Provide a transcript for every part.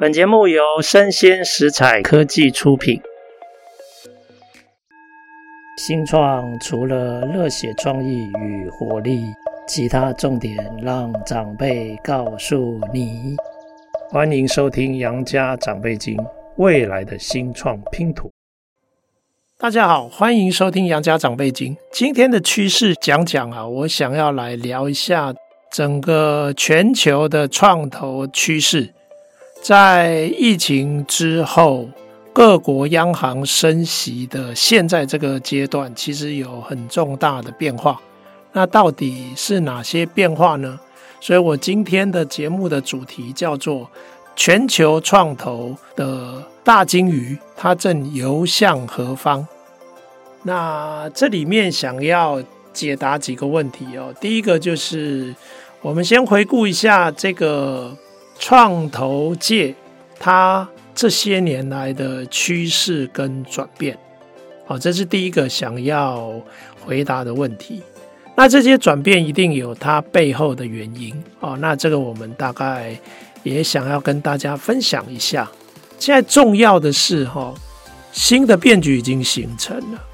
本节目由生鲜食材科技出品。新创除了热血创意与活力，其他重点让长辈告诉你。欢迎收听《杨家长辈经》，未来的新创拼图。大家好，欢迎收听《杨家长辈经》。今天的趋势讲讲啊，我想要来聊一下整个全球的创投趋势。在疫情之后，各国央行升息的现在这个阶段，其实有很重大的变化。那到底是哪些变化呢？所以我今天的节目的主题叫做“全球创投的大鲸鱼，它正游向何方？”那这里面想要解答几个问题哦。第一个就是，我们先回顾一下这个。创投界，它这些年来的趋势跟转变，好，这是第一个想要回答的问题。那这些转变一定有它背后的原因，哦，那这个我们大概也想要跟大家分享一下。现在重要的是，哈，新的变局已经形成了。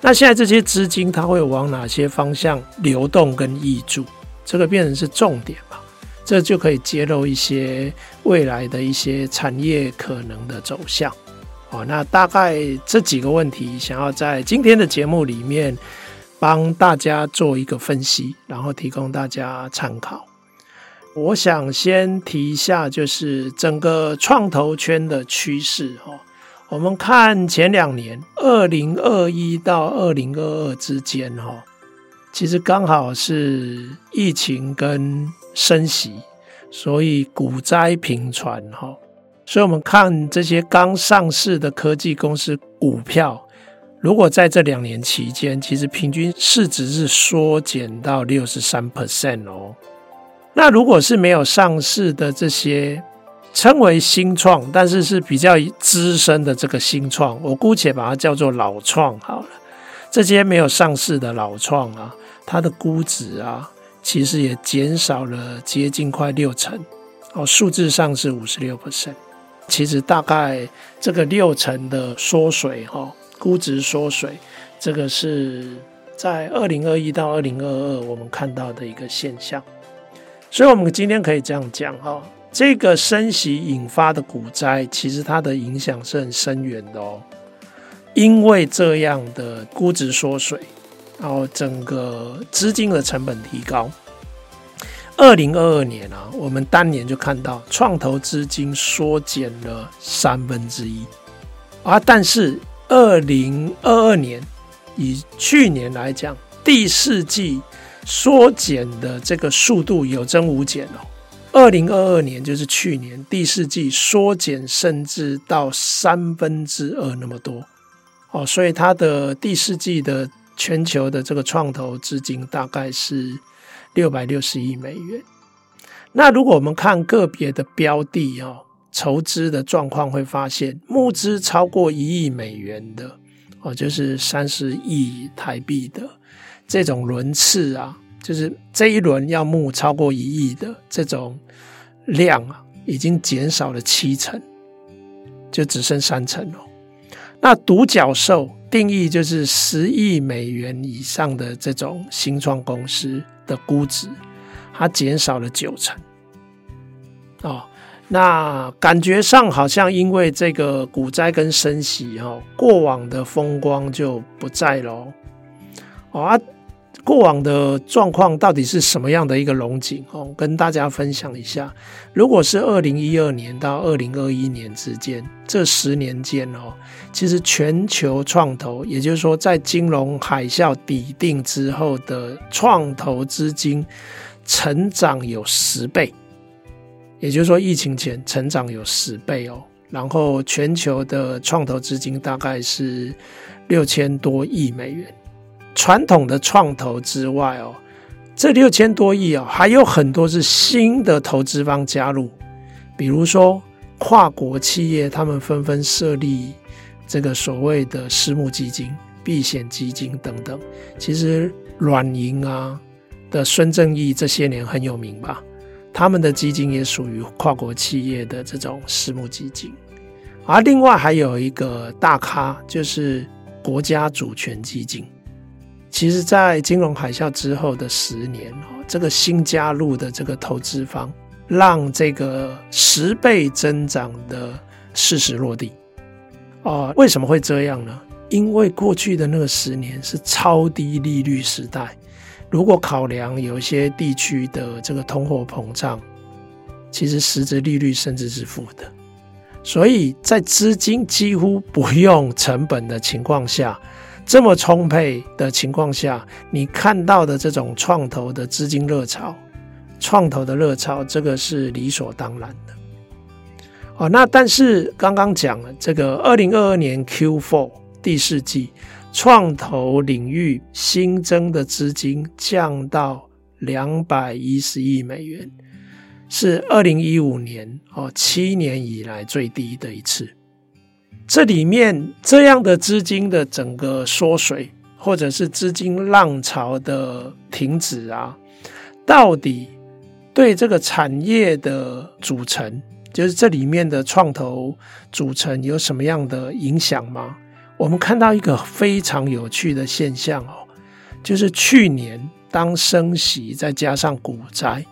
那现在这些资金它会往哪些方向流动跟挹注？这个变成是重点嘛？这就可以揭露一些未来的一些产业可能的走向。哦，那大概这几个问题，想要在今天的节目里面帮大家做一个分析，然后提供大家参考。我想先提一下，就是整个创投圈的趋势。哈，我们看前两年，二零二一到二零二二之间，哈，其实刚好是疫情跟升息，所以股灾频传哈，所以我们看这些刚上市的科技公司股票，如果在这两年期间，其实平均市值是缩减到六十三 percent 哦。那如果是没有上市的这些称为新创，但是是比较资深的这个新创，我姑且把它叫做老创好了。这些没有上市的老创啊，它的估值啊。其实也减少了接近快六成，哦，数字上是五十六 percent。其实大概这个六成的缩水，哈，估值缩水，这个是在二零二一到二零二二我们看到的一个现象。所以，我们今天可以这样讲，哈，这个升息引发的股灾，其实它的影响是很深远的哦，因为这样的估值缩水。然后整个资金的成本提高，二零二二年啊，我们当年就看到创投资金缩减了三分之一啊，但是二零二二年以去年来讲，第四季缩减的这个速度有增无减哦。二零二二年就是去年第四季缩减，甚至到三分之二那么多哦，所以它的第四季的。全球的这个创投资金大概是六百六十亿美元。那如果我们看个别的标的哦，筹资的状况会发现，募资超过一亿美元的哦，就是三十亿台币的这种轮次啊，就是这一轮要募超过一亿的这种量啊，已经减少了七成，就只剩三成了。那独角兽定义就是十亿美元以上的这种新创公司的估值，它减少了九成。哦，那感觉上好像因为这个股灾跟升息，哦，过往的风光就不在喽。哦啊。过往的状况到底是什么样的一个龙井哦？跟大家分享一下。如果是二零一二年到二零二一年之间这十年间哦，其实全球创投，也就是说在金融海啸底定之后的创投资金成长有十倍，也就是说疫情前成长有十倍哦。然后全球的创投资金大概是六千多亿美元。传统的创投之外哦，这六千多亿哦，还有很多是新的投资方加入，比如说跨国企业，他们纷纷设立这个所谓的私募基金、避险基金等等。其实软银啊的孙正义这些年很有名吧？他们的基金也属于跨国企业的这种私募基金。而另外还有一个大咖，就是国家主权基金。其实，在金融海啸之后的十年，这个新加入的这个投资方，让这个十倍增长的事实落地。啊，为什么会这样呢？因为过去的那个十年是超低利率时代，如果考量有一些地区的这个通货膨胀，其实实质利率甚至是负的。所以在资金几乎不用成本的情况下。这么充沛的情况下，你看到的这种创投的资金热潮，创投的热潮，这个是理所当然的。哦，那但是刚刚讲了，这个二零二二年 Q4 第四季，创投领域新增的资金降到两百一十亿美元，是二零一五年哦七年以来最低的一次。这里面这样的资金的整个缩水，或者是资金浪潮的停止啊，到底对这个产业的组成，就是这里面的创投组成有什么样的影响吗？我们看到一个非常有趣的现象哦，就是去年当升息再加上股灾，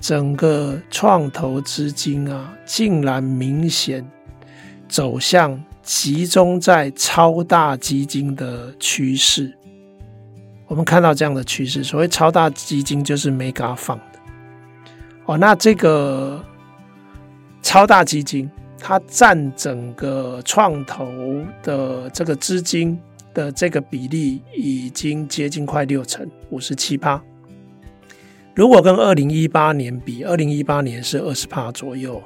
整个创投资金啊，竟然明显走向。集中在超大基金的趋势，我们看到这样的趋势。所谓超大基金就是 Mega Fund 哦。那这个超大基金，它占整个创投的这个资金的这个比例已经接近快六成，五十七趴。如果跟二零一八年比，二零一八年是二十趴左右。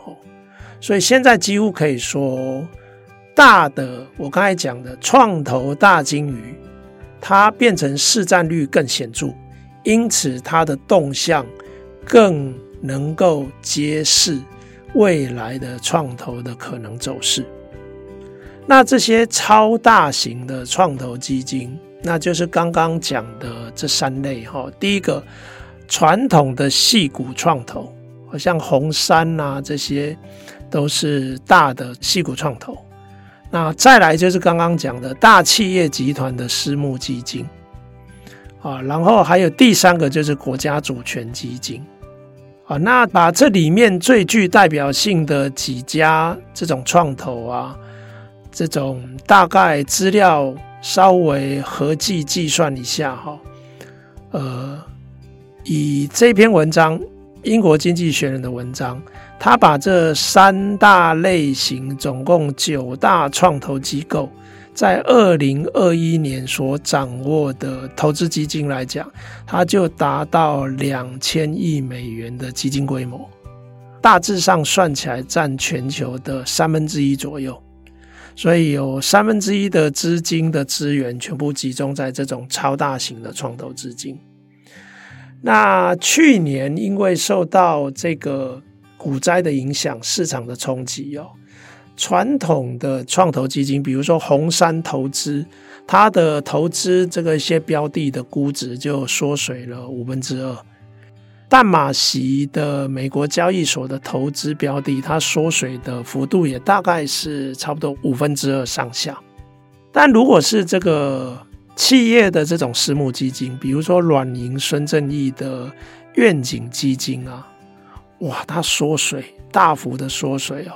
所以现在几乎可以说。大的，我刚才讲的创投大鲸鱼，它变成市占率更显著，因此它的动向更能够揭示未来的创投的可能走势。那这些超大型的创投基金，那就是刚刚讲的这三类哈。第一个，传统的矽谷创投，好像红杉啊，这些都是大的矽谷创投。那再来就是刚刚讲的大企业集团的私募基金啊，然后还有第三个就是国家主权基金啊。那把这里面最具代表性的几家这种创投啊，这种大概资料稍微合计计算一下哈，呃，以这篇文章英国经济学人的文章。他把这三大类型，总共九大创投机构，在二零二一年所掌握的投资基金来讲，它就达到两千亿美元的基金规模，大致上算起来占全球的三分之一左右。所以有三分之一的资金的资源全部集中在这种超大型的创投资金。那去年因为受到这个股灾的影响，市场的冲击哦，传统的创投基金，比如说红杉投资，它的投资这个一些标的的估值就缩水了五分之二。淡马锡的美国交易所的投资标的，它缩水的幅度也大概是差不多五分之二上下。但如果是这个企业的这种私募基金，比如说软银孙正义的愿景基金啊。哇，它缩水，大幅的缩水哦，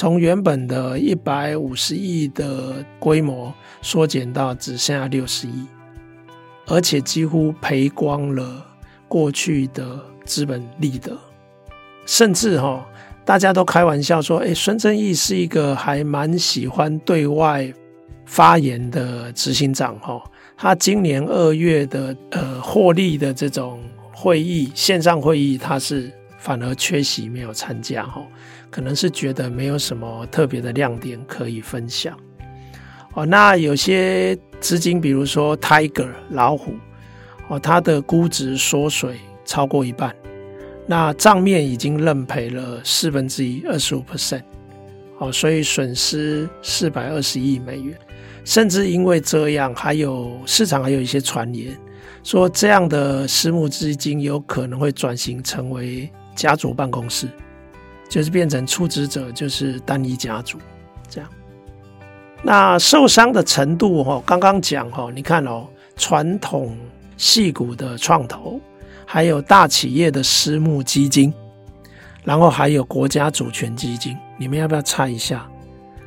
从原本的一百五十亿的规模缩减到只剩下六十亿，而且几乎赔光了过去的资本利得，甚至哈，大家都开玩笑说，诶，孙正义是一个还蛮喜欢对外发言的执行长哈，他今年二月的呃获利的这种会议线上会议，他是。反而缺席没有参加哈，可能是觉得没有什么特别的亮点可以分享哦。那有些资金，比如说 Tiger 老虎哦，它的估值缩水超过一半，那账面已经认赔了四分之一，二十五 percent 哦，所以损失四百二十亿美元，甚至因为这样，还有市场还有一些传言说，这样的私募资金有可能会转型成为。家族办公室，就是变成出资者就是单一家族这样。那受伤的程度哈，刚刚讲哈，你看哦，传统矽谷的创投，还有大企业的私募基金，然后还有国家主权基金，你们要不要猜一下，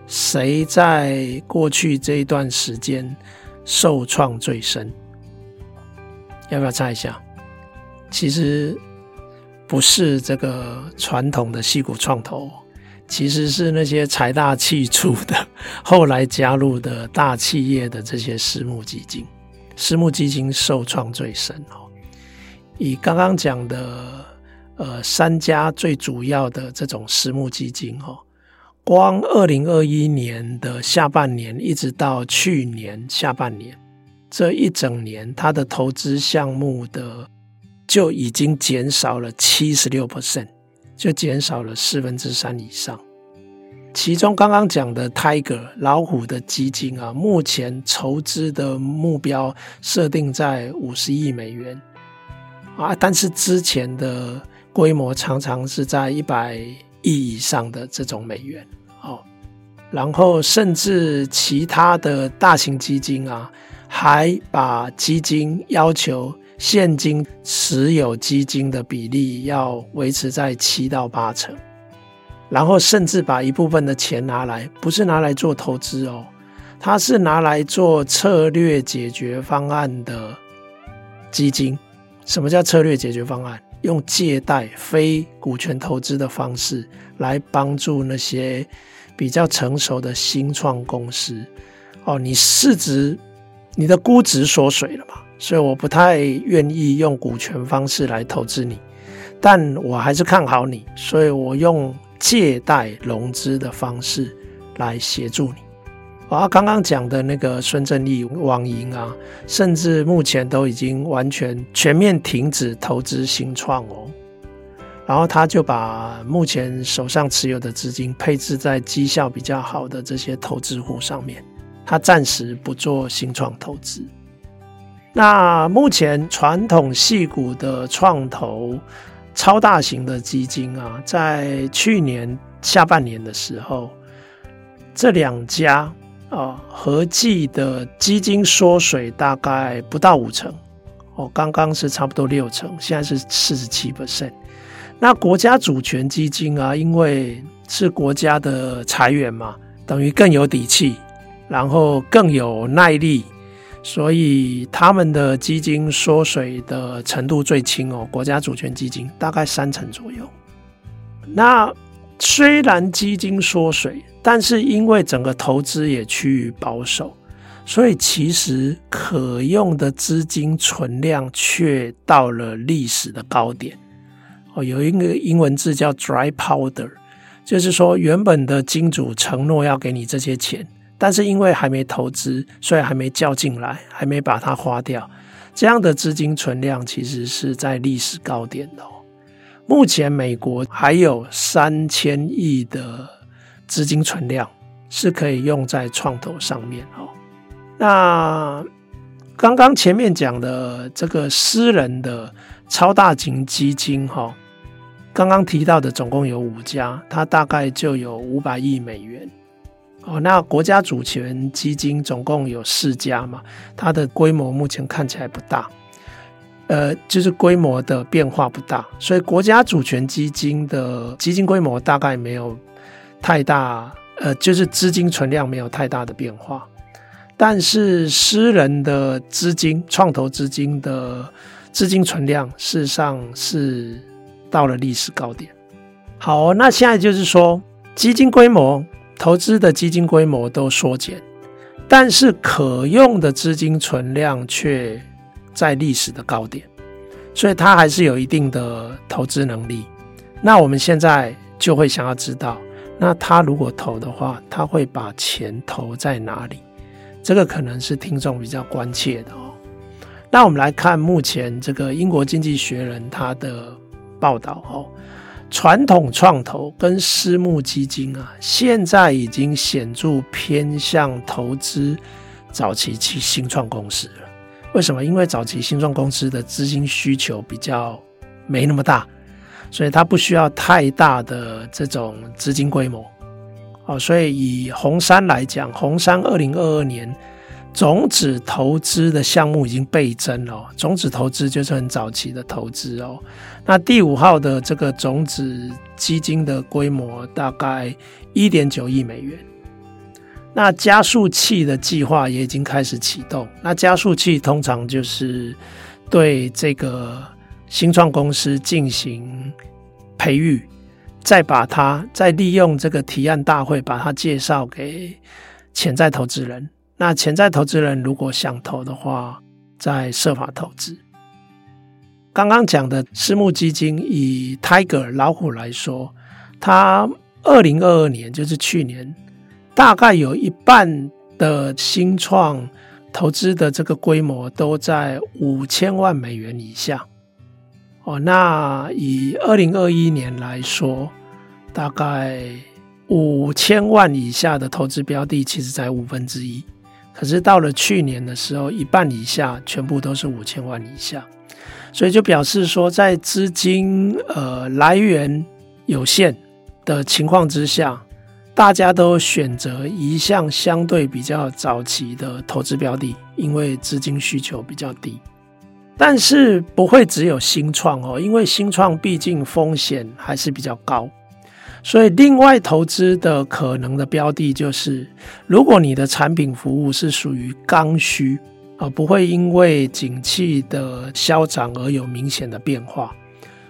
谁在过去这一段时间受创最深？要不要猜一下？其实不是这个传统的矽谷创投。其实是那些财大气粗的，后来加入的大企业的这些私募基金，私募基金受创最深哦。以刚刚讲的呃三家最主要的这种私募基金哦，光二零二一年的下半年一直到去年下半年这一整年，它的投资项目的就已经减少了七十六 percent。就减少了四分之三以上。其中刚刚讲的 Tiger 老虎的基金啊，目前筹资的目标设定在五十亿美元啊，但是之前的规模常常是在一百亿以上的这种美元哦。然后甚至其他的大型基金啊，还把基金要求。现金持有基金的比例要维持在七到八成，然后甚至把一部分的钱拿来，不是拿来做投资哦，它是拿来做策略解决方案的基金。什么叫策略解决方案？用借贷、非股权投资的方式来帮助那些比较成熟的新创公司。哦，你市值、你的估值缩水了嘛？所以我不太愿意用股权方式来投资你，但我还是看好你，所以我用借贷融资的方式来协助你。啊，刚刚讲的那个孙正义网银啊，甚至目前都已经完全全面停止投资新创哦，然后他就把目前手上持有的资金配置在绩效比较好的这些投资户上面，他暂时不做新创投资。那目前传统戏股的创投超大型的基金啊，在去年下半年的时候，这两家啊合计的基金缩水大概不到五成，哦，刚刚是差不多六成，现在是四十七 percent。那国家主权基金啊，因为是国家的财源嘛，等于更有底气，然后更有耐力。所以他们的基金缩水的程度最轻哦，国家主权基金大概三成左右。那虽然基金缩水，但是因为整个投资也趋于保守，所以其实可用的资金存量却到了历史的高点。哦，有一个英文字叫 dry powder，就是说原本的金主承诺要给你这些钱。但是因为还没投资，所以还没叫进来，还没把它花掉。这样的资金存量其实是在历史高点的哦。目前美国还有三千亿的资金存量是可以用在创投上面哦。那刚刚前面讲的这个私人的超大型基金哈，刚刚提到的总共有五家，它大概就有五百亿美元。哦，那国家主权基金总共有四家嘛，它的规模目前看起来不大，呃，就是规模的变化不大，所以国家主权基金的基金规模大概没有太大，呃，就是资金存量没有太大的变化，但是私人的资金、创投资金的资金存量，事实上是到了历史高点。好，那现在就是说基金规模。投资的基金规模都缩减，但是可用的资金存量却在历史的高点，所以它还是有一定的投资能力。那我们现在就会想要知道，那他如果投的话，他会把钱投在哪里？这个可能是听众比较关切的哦。那我们来看目前这个英国经济学人他的报道哦。传统创投跟私募基金啊，现在已经显著偏向投资早期期新创公司了。为什么？因为早期新创公司的资金需求比较没那么大，所以它不需要太大的这种资金规模。哦，所以以红杉来讲，红杉二零二二年种子投资的项目已经倍增了。种子投资就是很早期的投资哦。那第五号的这个种子基金的规模大概一点九亿美元。那加速器的计划也已经开始启动。那加速器通常就是对这个新创公司进行培育。再把它再利用这个提案大会，把它介绍给潜在投资人。那潜在投资人如果想投的话，再设法投资。刚刚讲的私募基金，以 Tiger 老虎来说，它二零二二年就是去年，大概有一半的新创投资的这个规模都在五千万美元以下。哦，那以二零二一年来说，大概五千万以下的投资标的，其实才五分之一。可是到了去年的时候，一半以下全部都是五千万以下，所以就表示说，在资金呃来源有限的情况之下，大家都选择一项相对比较早期的投资标的，因为资金需求比较低。但是不会只有新创哦，因为新创毕竟风险还是比较高，所以另外投资的可能的标的就是，如果你的产品服务是属于刚需啊，不会因为景气的消长而有明显的变化，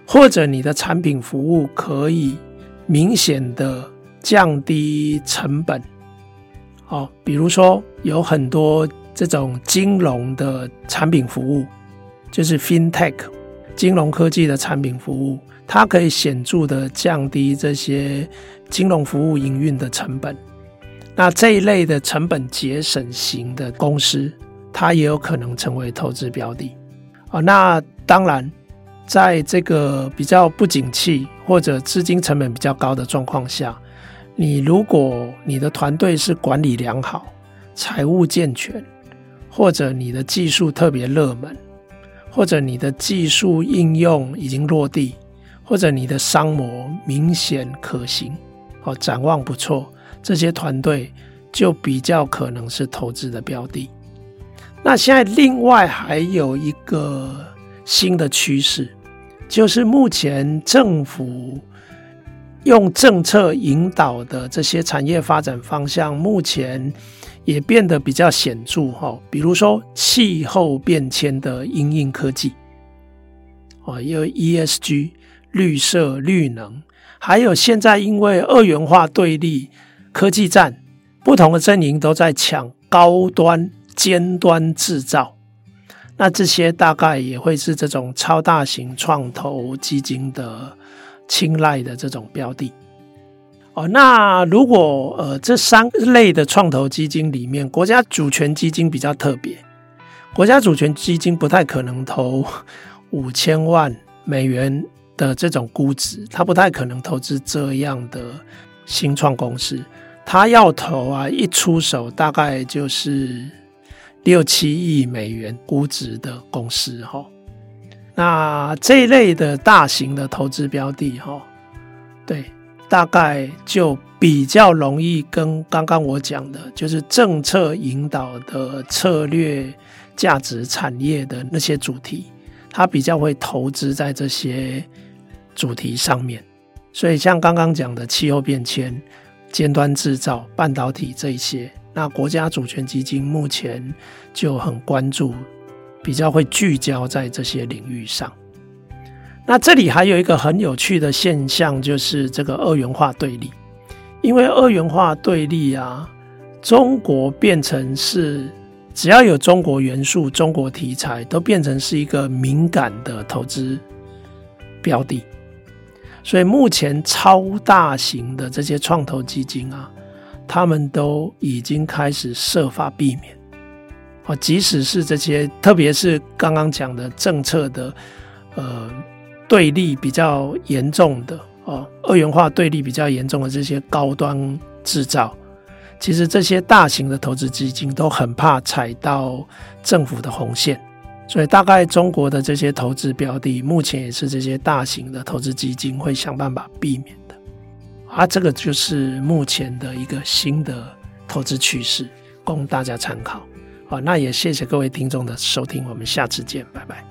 或者你的产品服务可以明显的降低成本，哦，比如说有很多这种金融的产品服务。就是 FinTech 金融科技的产品服务，它可以显著的降低这些金融服务营运的成本。那这一类的成本节省型的公司，它也有可能成为投资标的。啊，那当然，在这个比较不景气或者资金成本比较高的状况下，你如果你的团队是管理良好、财务健全，或者你的技术特别热门。或者你的技术应用已经落地，或者你的商模明显可行，哦，展望不错，这些团队就比较可能是投资的标的。那现在另外还有一个新的趋势，就是目前政府用政策引导的这些产业发展方向，目前。也变得比较显著哈，比如说气候变迁的因应科技，啊，有 ESG 绿色绿能，还有现在因为二元化对立科技战，不同的阵营都在抢高端尖端制造，那这些大概也会是这种超大型创投基金的青睐的这种标的。哦，那如果呃这三类的创投基金里面，国家主权基金比较特别，国家主权基金不太可能投五千万美元的这种估值，他不太可能投资这样的新创公司，他要投啊，一出手大概就是六七亿美元估值的公司哈。那这一类的大型的投资标的哈，对。大概就比较容易跟刚刚我讲的，就是政策引导的策略价值产业的那些主题，它比较会投资在这些主题上面。所以像刚刚讲的气候变迁、尖端制造、半导体这些，那国家主权基金目前就很关注，比较会聚焦在这些领域上。那这里还有一个很有趣的现象，就是这个二元化对立。因为二元化对立啊，中国变成是只要有中国元素、中国题材，都变成是一个敏感的投资标的。所以目前超大型的这些创投基金啊，他们都已经开始设法避免。哦，即使是这些，特别是刚刚讲的政策的，呃。对立比较严重的哦，二元化对立比较严重的这些高端制造，其实这些大型的投资基金都很怕踩到政府的红线，所以大概中国的这些投资标的，目前也是这些大型的投资基金会想办法避免的。啊，这个就是目前的一个新的投资趋势，供大家参考。好，那也谢谢各位听众的收听，我们下次见，拜拜。